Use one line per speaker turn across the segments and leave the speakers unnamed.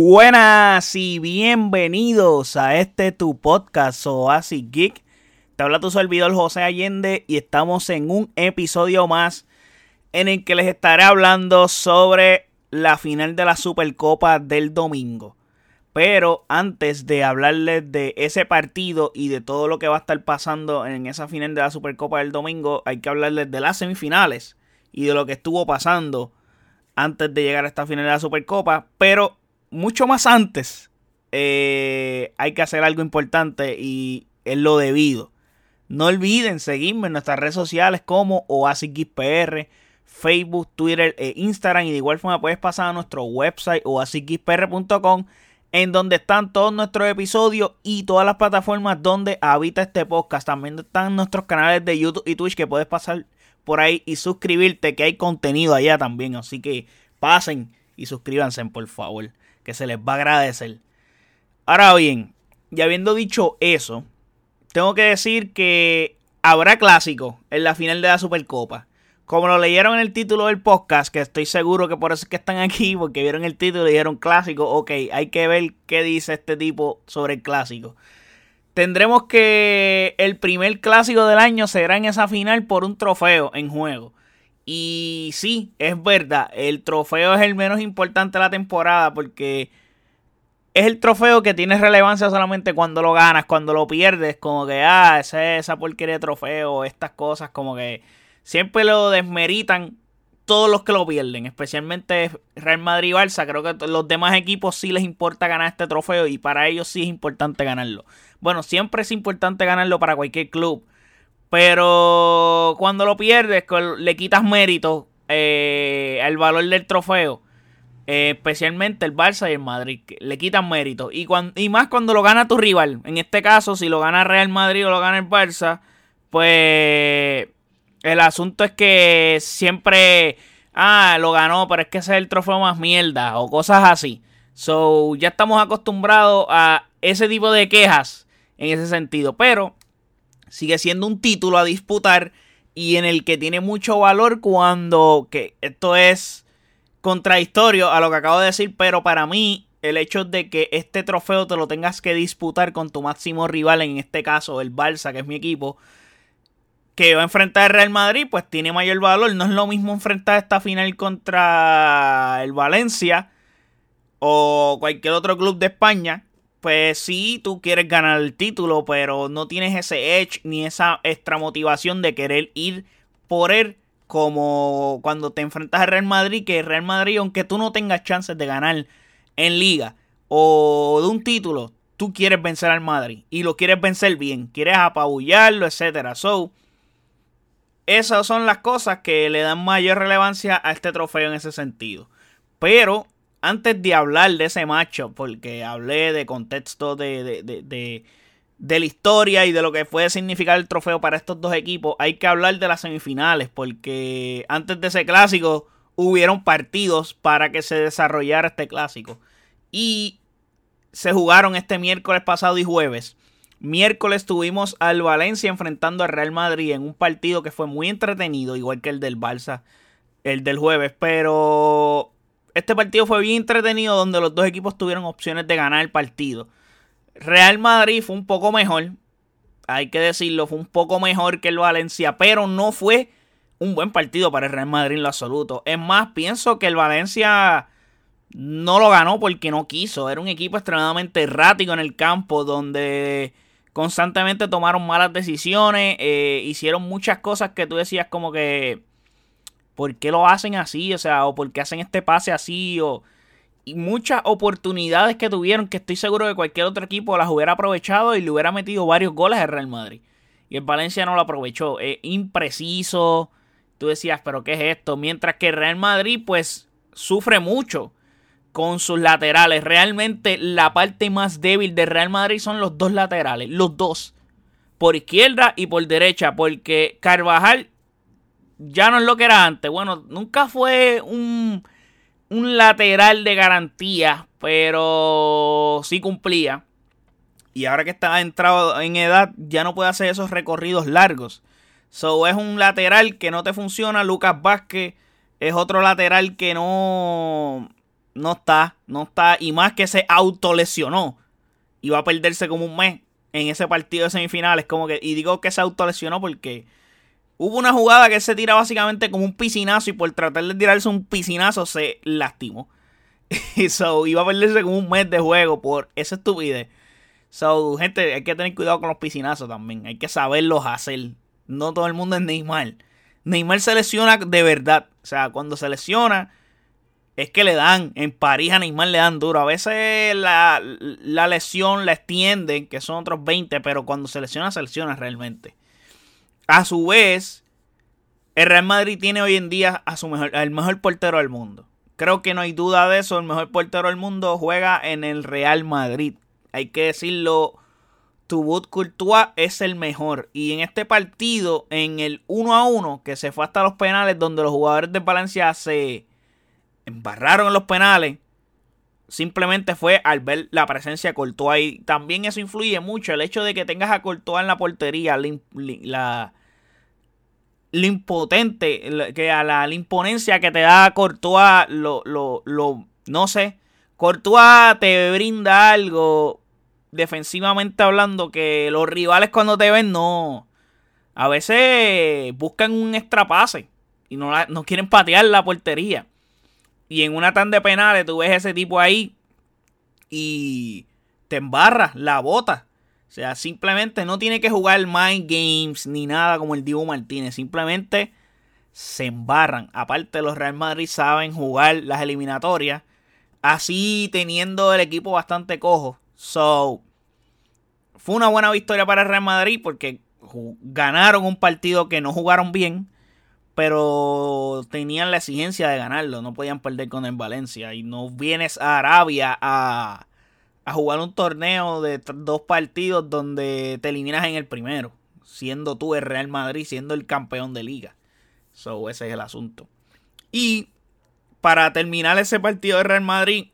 Buenas y bienvenidos a este tu podcast Oasis Geek. Te habla tu servidor José Allende y estamos en un episodio más en el que les estaré hablando sobre la final de la Supercopa del domingo. Pero antes de hablarles de ese partido y de todo lo que va a estar pasando en esa final de la Supercopa del domingo, hay que hablarles de las semifinales y de lo que estuvo pasando antes de llegar a esta final de la Supercopa. Pero mucho más antes, eh, hay que hacer algo importante y es lo debido. No olviden seguirme en nuestras redes sociales como OasisGeekPR, Facebook, Twitter e Instagram. Y de igual forma puedes pasar a nuestro website oasisgeekpr.com en donde están todos nuestros episodios y todas las plataformas donde habita este podcast. También están nuestros canales de YouTube y Twitch que puedes pasar por ahí y suscribirte que hay contenido allá también. Así que pasen y suscríbanse por favor que se les va a agradecer. Ahora bien, ya habiendo dicho eso, tengo que decir que habrá clásico en la final de la Supercopa. Como lo leyeron en el título del podcast, que estoy seguro que por eso es que están aquí, porque vieron el título y dijeron clásico, ok, hay que ver qué dice este tipo sobre el clásico. Tendremos que el primer clásico del año será en esa final por un trofeo en juego. Y sí, es verdad, el trofeo es el menos importante de la temporada porque es el trofeo que tiene relevancia solamente cuando lo ganas, cuando lo pierdes, como que, ah, esa, esa porquería de trofeo, estas cosas, como que siempre lo desmeritan todos los que lo pierden, especialmente Real Madrid y Barça. Creo que los demás equipos sí les importa ganar este trofeo y para ellos sí es importante ganarlo. Bueno, siempre es importante ganarlo para cualquier club. Pero cuando lo pierdes, le quitas mérito eh, al valor del trofeo. Eh, especialmente el Barça y el Madrid. Le quitan mérito. Y, y más cuando lo gana tu rival. En este caso, si lo gana Real Madrid o lo gana el Barça, pues el asunto es que siempre, ah, lo ganó, pero es que ese es el trofeo más mierda o cosas así. So, ya estamos acostumbrados a ese tipo de quejas en ese sentido. Pero sigue siendo un título a disputar y en el que tiene mucho valor cuando que esto es contradictorio a lo que acabo de decir, pero para mí el hecho de que este trofeo te lo tengas que disputar con tu máximo rival, en este caso el Barça, que es mi equipo, que va a enfrentar el Real Madrid, pues tiene mayor valor. No es lo mismo enfrentar esta final contra el Valencia o cualquier otro club de España pues sí, tú quieres ganar el título, pero no tienes ese edge ni esa extra motivación de querer ir por él como cuando te enfrentas al Real Madrid, que el Real Madrid, aunque tú no tengas chances de ganar en liga o de un título, tú quieres vencer al Madrid y lo quieres vencer bien, quieres apabullarlo, etcétera. So, esas son las cosas que le dan mayor relevancia a este trofeo en ese sentido. Pero antes de hablar de ese macho, porque hablé de contexto de, de, la historia y de lo que puede significar el trofeo para estos dos equipos, hay que hablar de las semifinales, porque antes de ese clásico hubieron partidos para que se desarrollara este clásico. Y se jugaron este miércoles pasado y jueves. Miércoles tuvimos al Valencia enfrentando al Real Madrid en un partido que fue muy entretenido, igual que el del Barça, el del jueves, pero este partido fue bien entretenido donde los dos equipos tuvieron opciones de ganar el partido. Real Madrid fue un poco mejor, hay que decirlo, fue un poco mejor que el Valencia, pero no fue un buen partido para el Real Madrid en lo absoluto. Es más, pienso que el Valencia no lo ganó porque no quiso. Era un equipo extremadamente errático en el campo donde constantemente tomaron malas decisiones, eh, hicieron muchas cosas que tú decías como que ¿por qué lo hacen así? O sea, o por qué hacen este pase así, o y muchas oportunidades que tuvieron que estoy seguro que cualquier otro equipo las hubiera aprovechado y le hubiera metido varios goles al Real Madrid. Y el Valencia no lo aprovechó. Es impreciso. Tú decías, pero ¿qué es esto? Mientras que el Real Madrid pues sufre mucho con sus laterales. Realmente la parte más débil de Real Madrid son los dos laterales. Los dos. Por izquierda y por derecha. Porque Carvajal ya no es lo que era antes. Bueno, nunca fue un, un lateral de garantía, pero sí cumplía. Y ahora que está entrado en edad, ya no puede hacer esos recorridos largos. So es un lateral que no te funciona. Lucas Vázquez es otro lateral que no, no está, no está. Y más que se autolesionó. Y va a perderse como un mes en ese partido de semifinales. Como que, y digo que se autolesionó porque hubo una jugada que se tira básicamente como un piscinazo. Y por tratar de tirarse un piscinazo se lastimó. So, iba a perderse como un mes de juego por esa estupidez. So, gente, hay que tener cuidado con los piscinazos también. Hay que saberlos hacer. No todo el mundo es Neymar. Neymar se lesiona de verdad. O sea, cuando se lesiona, es que le dan. En París a Neymar le dan duro. A veces la, lesión la extienden, que son otros 20, pero cuando se lesiona, se lesiona realmente. A su vez, el Real Madrid tiene hoy en día a su mejor, al mejor portero del mundo. Creo que no hay duda de eso. El mejor portero del mundo juega en el Real Madrid. Hay que decirlo. Tubut Courtois es el mejor. Y en este partido, en el 1 a 1, que se fue hasta los penales, donde los jugadores de Valencia se embarraron en los penales, simplemente fue al ver la presencia de Courtois. Y también eso influye mucho. El hecho de que tengas a Courtois en la portería, la, lo impotente, que a la, imponencia que te da Courtois, lo, lo, lo, no sé, Courtois te brinda algo defensivamente hablando que los rivales cuando te ven no, a veces buscan un extra pase y no, no quieren patear la portería. Y en una tan de penales tú ves ese tipo ahí y te embarra la bota. O sea, simplemente no tiene que jugar mind games ni nada como el Diego Martínez. Simplemente se embarran. Aparte, los Real Madrid saben jugar las eliminatorias. Así teniendo el equipo bastante cojo. So, fue una buena victoria para Real Madrid porque ganaron un partido que no jugaron bien. Pero tenían la exigencia de ganarlo. No podían perder con el Valencia. Y no vienes a Arabia a a jugar un torneo de dos partidos donde te eliminas en el primero, siendo tú el Real Madrid, siendo el campeón de liga. So, ese es el asunto. Y para terminar ese partido de Real Madrid,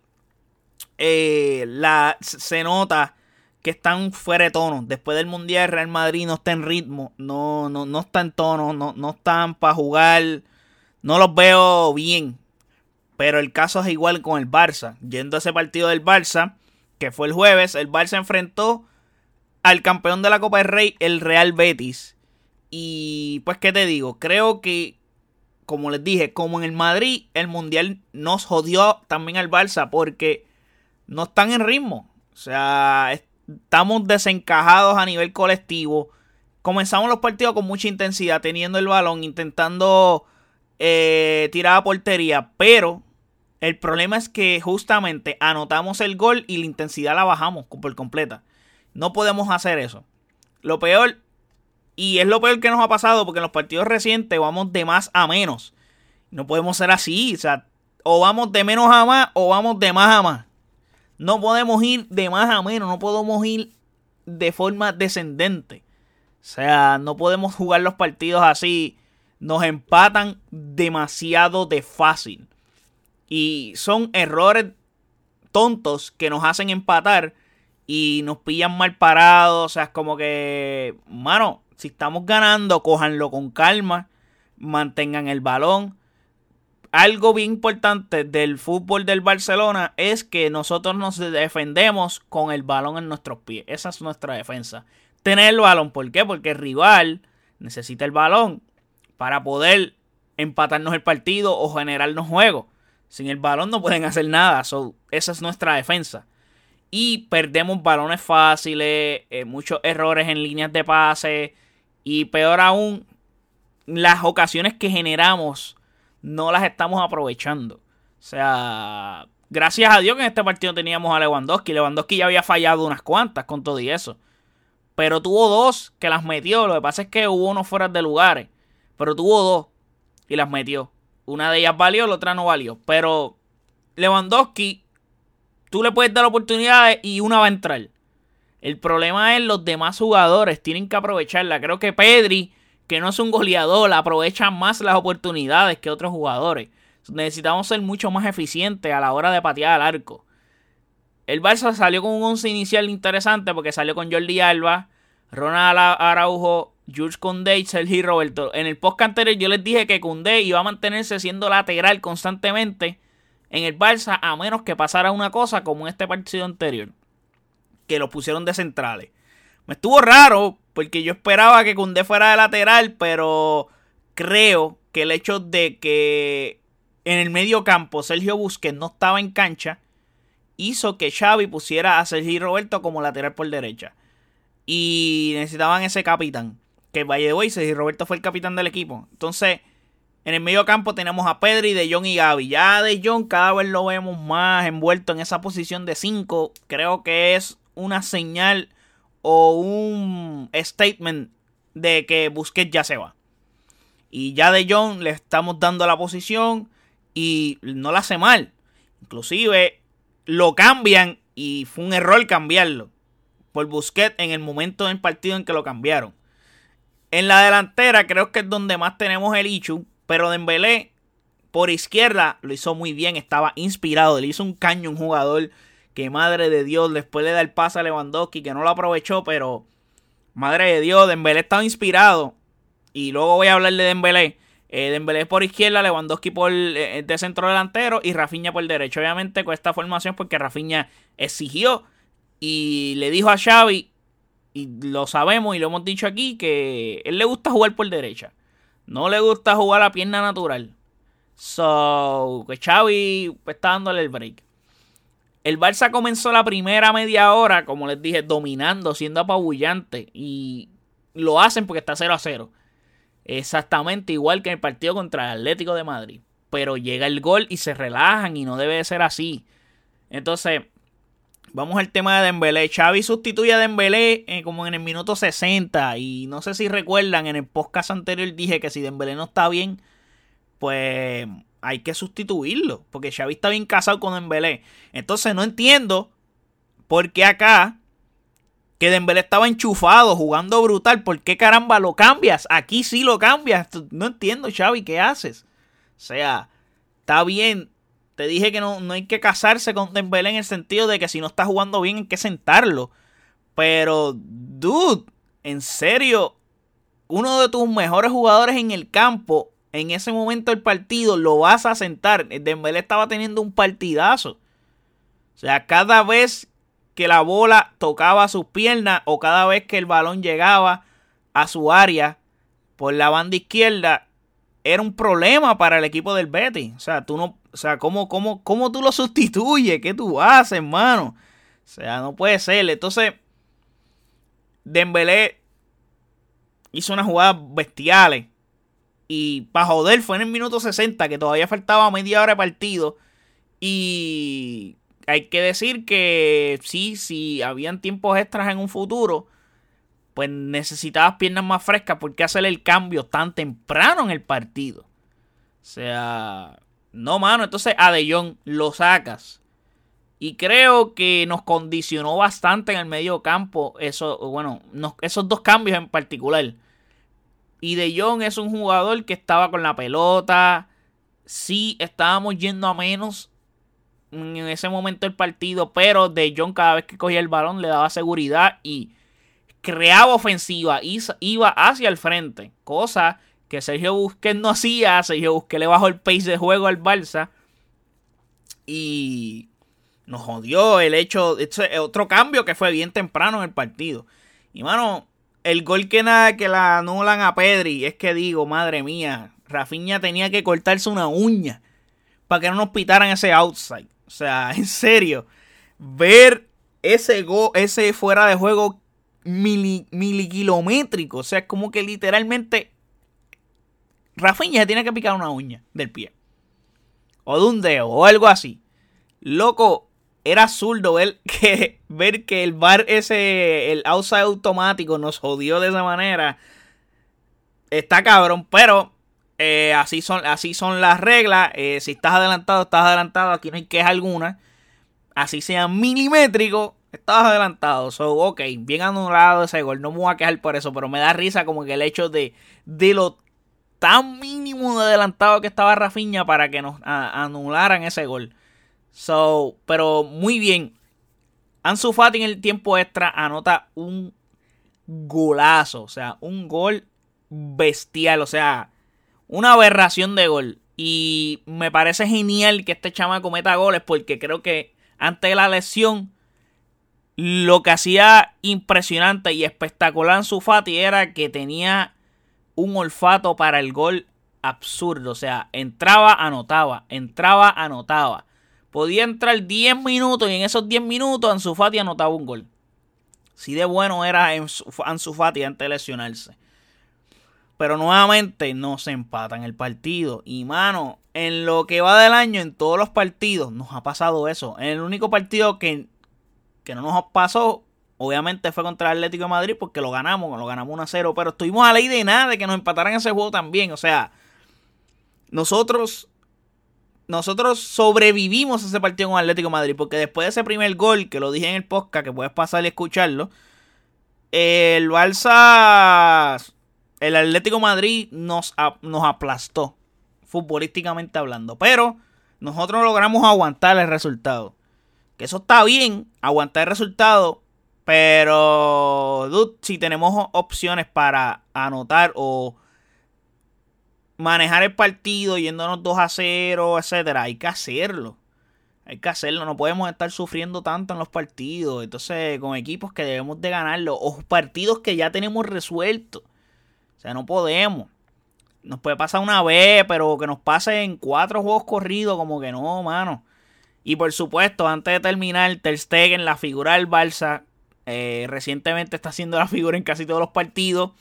eh, la, se nota que están fuera de tono. Después del Mundial, Real Madrid no está en ritmo, no, no, no está en tono, no, no están para jugar. No los veo bien. Pero el caso es igual con el Barça. Yendo a ese partido del Barça, que fue el jueves, el Barça enfrentó al campeón de la Copa del Rey, el Real Betis. Y pues, ¿qué te digo? Creo que, como les dije, como en el Madrid, el Mundial nos jodió también al Barça porque no están en ritmo. O sea, estamos desencajados a nivel colectivo. Comenzamos los partidos con mucha intensidad, teniendo el balón, intentando eh, tirar a portería, pero el problema es que justamente anotamos el gol y la intensidad la bajamos por completa. No podemos hacer eso. Lo peor, y es lo peor que nos ha pasado porque en los partidos recientes vamos de más a menos. No podemos ser así. O sea, o vamos de menos a más o vamos de más a más. No podemos ir de más a menos. No podemos ir de forma descendente. O sea, no podemos jugar los partidos así. Nos empatan demasiado de fácil. Y son errores tontos que nos hacen empatar y nos pillan mal parados. O sea, es como que, mano, si estamos ganando, cójanlo con calma, mantengan el balón. Algo bien importante del fútbol del Barcelona es que nosotros nos defendemos con el balón en nuestros pies. Esa es nuestra defensa. Tener el balón, ¿por qué? Porque el rival necesita el balón para poder empatarnos el partido o generarnos juego. Sin el balón no pueden hacer nada. So, esa es nuestra defensa. Y perdemos balones fáciles, eh, muchos errores en líneas de pase. Y peor aún, las ocasiones que generamos no las estamos aprovechando. O sea, gracias a Dios que en este partido teníamos a Lewandowski. Lewandowski ya había fallado unas cuantas con todo y eso. Pero tuvo dos que las metió. Lo que pasa es que hubo unos fuera de lugares. Pero tuvo dos y las metió. Una de ellas valió, la otra no valió. Pero Lewandowski, tú le puedes dar oportunidades y una va a entrar. El problema es los demás jugadores tienen que aprovecharla. Creo que Pedri, que no es un goleador, aprovecha más las oportunidades que otros jugadores. Necesitamos ser mucho más eficientes a la hora de patear al arco. El Barça salió con un once inicial interesante porque salió con Jordi Alba, Ronald Araujo, Jules Koundé y Sergio Roberto. En el post anterior yo les dije que Koundé iba a mantenerse siendo lateral constantemente en el Barça a menos que pasara una cosa como en este partido anterior, que lo pusieron de centrales. Me estuvo raro porque yo esperaba que Cundé fuera de lateral, pero creo que el hecho de que en el medio campo Sergio Busquets no estaba en cancha hizo que Xavi pusiera a Sergio Roberto como lateral por derecha. Y necesitaban ese capitán. Que vaya de Sergio Roberto fue el capitán del equipo. Entonces, en el medio campo tenemos a Pedri, De Jong y Gaby. Ya De Jong cada vez lo vemos más envuelto en esa posición de 5. Creo que es una señal o un statement de que Busquets ya se va. Y ya De Jong le estamos dando la posición y no la hace mal. Inclusive lo cambian y fue un error cambiarlo por Busquets en el momento del partido en que lo cambiaron. En la delantera creo que es donde más tenemos el Ichu, pero Dembélé por izquierda lo hizo muy bien, estaba inspirado, le hizo un caño un jugador que madre de Dios, después le da el pase a Lewandowski que no lo aprovechó, pero madre de Dios, Dembélé estaba inspirado y luego voy a hablar de Dembélé. Eh, Dembélé por izquierda, Lewandowski por eh, de centro delantero y Rafinha por derecho. Obviamente con esta formación porque Rafinha exigió y le dijo a Xavi y lo sabemos y lo hemos dicho aquí que él le gusta jugar por derecha. No le gusta jugar a pierna natural. So, que Xavi pues, está dándole el break. El Barça comenzó la primera media hora, como les dije, dominando, siendo apabullante. Y lo hacen porque está 0 a 0. Exactamente igual que en el partido contra el Atlético de Madrid. Pero llega el gol y se relajan y no debe de ser así. Entonces, vamos al tema de Dembélé. Xavi sustituye a Dembélé eh, como en el minuto 60 y no sé si recuerdan, en el podcast anterior dije que si Dembélé no está bien, pues hay que sustituirlo, porque Xavi está bien casado con Dembélé. Entonces no entiendo por qué acá que Dembélé estaba enchufado, jugando brutal. ¿Por qué caramba lo cambias? Aquí sí lo cambias. No entiendo, Xavi, ¿qué haces? O sea, está bien. Te dije que no, no hay que casarse con Dembélé en el sentido de que si no está jugando bien hay que sentarlo. Pero, dude, en serio, uno de tus mejores jugadores en el campo, en ese momento del partido, lo vas a sentar. Dembélé estaba teniendo un partidazo. O sea, cada vez que la bola tocaba sus piernas o cada vez que el balón llegaba a su área por la banda izquierda, era un problema para el equipo del Betty. O sea, tú no, o sea, ¿cómo, cómo, cómo tú lo sustituyes? ¿Qué tú haces, hermano? O sea, no puede ser. Entonces, Dembélé hizo unas jugadas bestiales. Y para joder, fue en el minuto 60, que todavía faltaba media hora de partido. Y hay que decir que sí, si habían tiempos extras en un futuro, pues necesitabas piernas más frescas. porque hacer el cambio tan temprano en el partido? O sea, no, mano. Entonces a De Jong lo sacas. Y creo que nos condicionó bastante en el medio campo eso, bueno, esos dos cambios en particular. Y De Jong es un jugador que estaba con la pelota. Sí, estábamos yendo a menos en ese momento del partido, pero De Jong cada vez que cogía el balón le daba seguridad y creaba ofensiva, iba hacia el frente, cosa que Sergio Busquets no hacía, Sergio Busquets le bajó el pace de juego al Barça y nos jodió el hecho, este otro cambio que fue bien temprano en el partido. Y mano, el gol que nada que la anulan a Pedri, es que digo, madre mía, Rafinha tenía que cortarse una uña para que no nos pitaran ese outside. O sea, en serio, ver ese, go, ese fuera de juego milikilométrico, o sea, es como que literalmente Rafinha tiene que picar una uña del pie. O de un dedo, o algo así. Loco, era zurdo ver que, ver que el bar ese, el outside automático nos jodió de esa manera. Está cabrón, pero eh, así, son, así son las reglas. Eh, si estás adelantado, estás adelantado. Aquí no hay queja alguna. Así sea milimétrico, estás adelantado. So, ok, bien anulado ese gol. No me voy a quejar por eso, pero me da risa como que el hecho de, de lo tan mínimo de adelantado que estaba Rafiña para que nos anularan ese gol. So, pero muy bien. Ansu Fati en el tiempo extra anota un golazo. O sea, un gol bestial. O sea, una aberración de gol. Y me parece genial que este chama cometa goles porque creo que antes de la lesión lo que hacía impresionante y espectacular en su Fati era que tenía un olfato para el gol absurdo. O sea, entraba, anotaba, entraba, anotaba. Podía entrar 10 minutos y en esos 10 minutos Ansu Fati anotaba un gol. Si de bueno era Ansu Fati antes de lesionarse. Pero nuevamente no se empatan el partido. Y mano, en lo que va del año, en todos los partidos, nos ha pasado eso. En el único partido que, que no nos pasó, obviamente fue contra el Atlético Madrid porque lo ganamos, lo ganamos 1 a 0. Pero estuvimos a ley de nada de que nos empataran ese juego también. O sea, nosotros nosotros sobrevivimos ese partido con Atlético Madrid. Porque después de ese primer gol, que lo dije en el podcast, que puedes pasar y escucharlo. El Balsa el Atlético Madrid nos, nos aplastó, futbolísticamente hablando. Pero nosotros logramos aguantar el resultado. Que eso está bien, aguantar el resultado. Pero, dude, si tenemos opciones para anotar o manejar el partido yéndonos 2 a 0, etcétera, hay que hacerlo. Hay que hacerlo, no podemos estar sufriendo tanto en los partidos. Entonces, con equipos que debemos de ganarlo o partidos que ya tenemos resueltos sea, no podemos. Nos puede pasar una vez, pero que nos pase en cuatro juegos corridos, como que no, mano. Y por supuesto, antes de terminar, Ter Stegen, la figura del Barça, eh, recientemente está haciendo la figura en casi todos los partidos,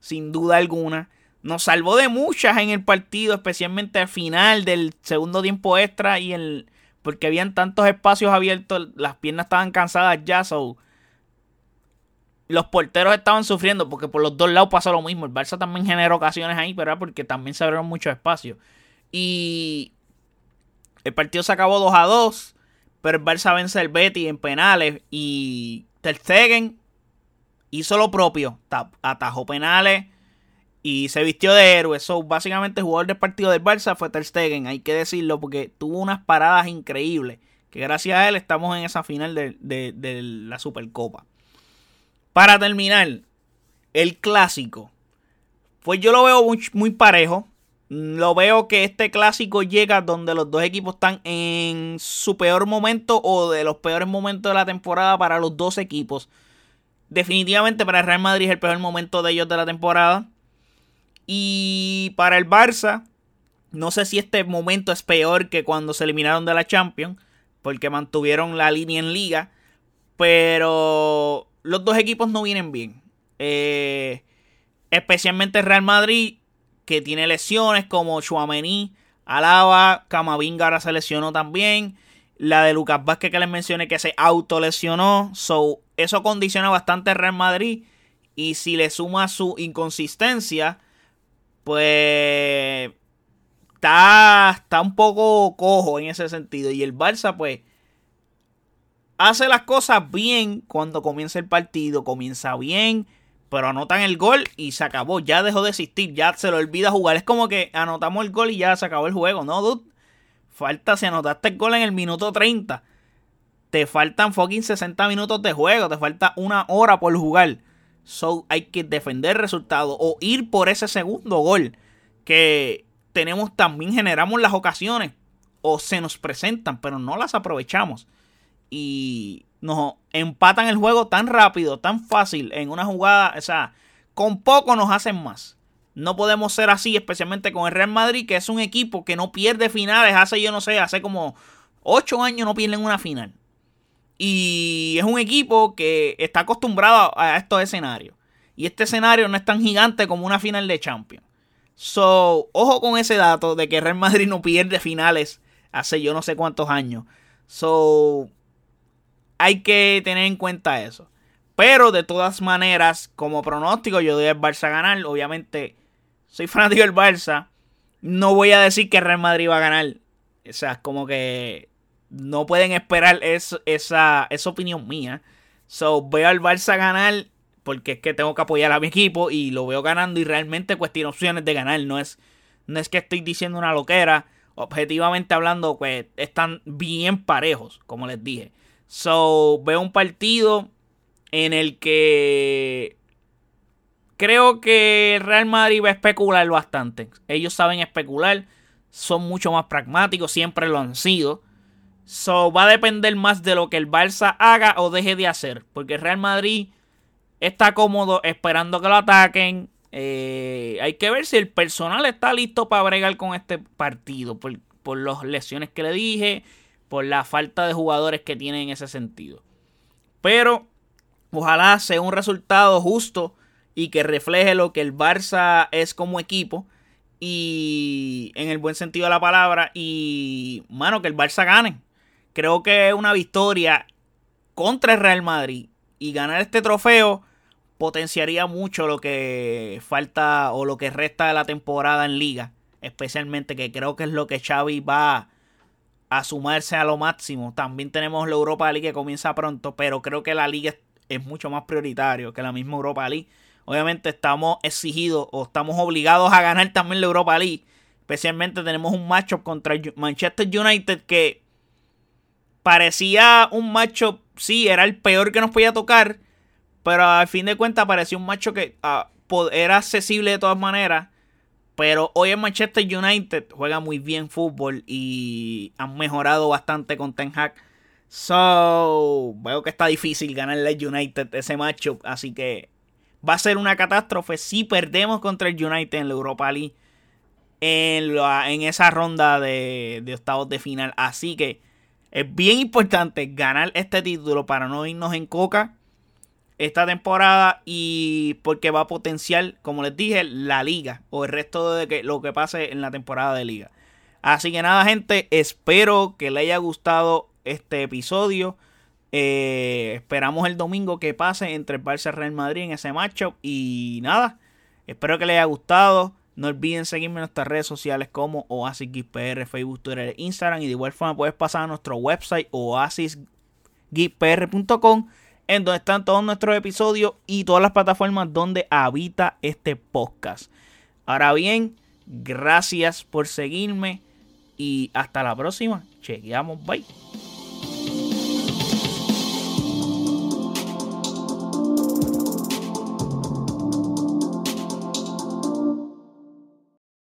sin duda alguna. Nos salvó de muchas en el partido, especialmente al final del segundo tiempo extra y el porque habían tantos espacios abiertos, las piernas estaban cansadas ya, so los porteros estaban sufriendo porque por los dos lados pasó lo mismo. El Barça también generó ocasiones ahí, pero era porque también se abrieron muchos espacios. Y el partido se acabó 2 a 2, pero el Barça vence al Betty en penales y Ter Stegen hizo lo propio, atajó penales y se vistió de héroe. So, básicamente el jugador del partido del Barça fue Ter Stegen, hay que decirlo porque tuvo unas paradas increíbles que gracias a él estamos en esa final de la Supercopa. Para terminar, el clásico. Pues yo lo veo muy, parejo. Lo veo que este clásico llega donde los dos equipos están en su peor momento o de los peores momentos de la temporada para los dos equipos. Definitivamente para el Real Madrid es el peor momento de ellos de la temporada. Y para el Barça, no sé si este momento es peor que cuando se eliminaron de la Champions, porque mantuvieron la línea en liga. Pero los dos equipos no vienen bien. Eh, especialmente Real Madrid, que tiene lesiones como Chouameni, Alaba, Camavinga ahora se lesionó también. La de Lucas Vázquez que les mencioné que se autolesionó. So, eso condiciona bastante Real Madrid. Y si le suma su inconsistencia, pues está, está un poco cojo en ese sentido. Y el Barça, pues, hace las cosas bien cuando comienza el partido, comienza bien, pero anotan el gol y se acabó, ya dejó de existir, ya se lo olvida jugar. Es como que anotamos el gol y ya se acabó el juego, ¿no, dude? Falta, si anotaste el gol en el minuto 30, te faltan fucking 60 minutos de juego, te falta una hora por jugar. So hay que defender el resultado o ir por ese segundo gol que tenemos también generamos las ocasiones o se nos presentan, pero no las aprovechamos y nos empatan el juego tan rápido, tan fácil, en una jugada, o sea, con poco nos hacen más. No podemos ser así, especialmente con el Real Madrid, que es un equipo que no pierde finales, hace yo no sé, hace como 8 años no pierden una final. Y es un equipo que está acostumbrado a estos escenarios. Y este escenario no es tan gigante como una final de Champions. So, ojo con ese dato de que Real Madrid no pierde finales hace yo no sé cuántos años. So, hay que tener en cuenta eso. Pero de todas maneras, como pronóstico, yo doy al Barça a ganar. Obviamente, soy fanático del Barça. No voy a decir que Real Madrid va a ganar. O sea, como que no pueden esperar esa, esa opinión mía. So, veo al Barça ganar porque es que tengo que apoyar a mi equipo y lo veo ganando y realmente tiene opciones de ganar. No es, no es que estoy diciendo una loquera. Objetivamente hablando, pues están bien parejos, como les dije. So, veo un partido en el que creo que Real Madrid va a especular bastante. Ellos saben especular. son mucho más pragmáticos, siempre lo han sido. So, va a depender más de lo que el Barça haga o deje de hacer. Porque el Real Madrid está cómodo esperando que lo ataquen. Eh, hay que ver si el personal está listo para bregar con este partido. Por, por las lesiones que le dije. Por la falta de jugadores que tienen en ese sentido. Pero ojalá sea un resultado justo y que refleje lo que el Barça es como equipo. Y en el buen sentido de la palabra. Y, mano, que el Barça gane creo que una victoria contra el Real Madrid y ganar este trofeo potenciaría mucho lo que falta o lo que resta de la temporada en liga. Especialmente que creo que es lo que Xavi va a sumarse a lo máximo. También tenemos la Europa League que comienza pronto, pero creo que la liga es mucho más prioritario que la misma Europa League. Obviamente estamos exigidos o estamos obligados a ganar también la Europa League. Especialmente tenemos un matchup contra Manchester United que parecía un macho, sí, era el peor que nos podía tocar, pero al fin de cuentas parecía un macho que ah, era accesible de todas maneras. Pero hoy en Manchester United juega muy bien fútbol y han mejorado bastante con Ten Hag. So, veo que está difícil ganarle al United ese macho. Así que va a ser una catástrofe si perdemos contra el United en la Europa League. En, esa ronda de octavos de final. Así que es bien importante ganar este título para no irnos en coca esta temporada y porque va a potenciar, como les dije, la liga o el resto de que, lo que pase en la temporada de liga. Así que nada, gente, espero que les haya gustado este episodio. Eh, esperamos el domingo que pase entre el Barça y Real Madrid en ese matchup. Y nada, espero que les haya gustado. No olviden seguirme en nuestras redes sociales como OasisGeekPR, Facebook, Twitter, Instagram. Y de igual forma puedes pasar a nuestro website oasisgeekpr.com en donde están todos nuestros episodios y todas las plataformas donde habita este podcast. Ahora bien, gracias por seguirme y hasta la próxima. Chequeamos, bye.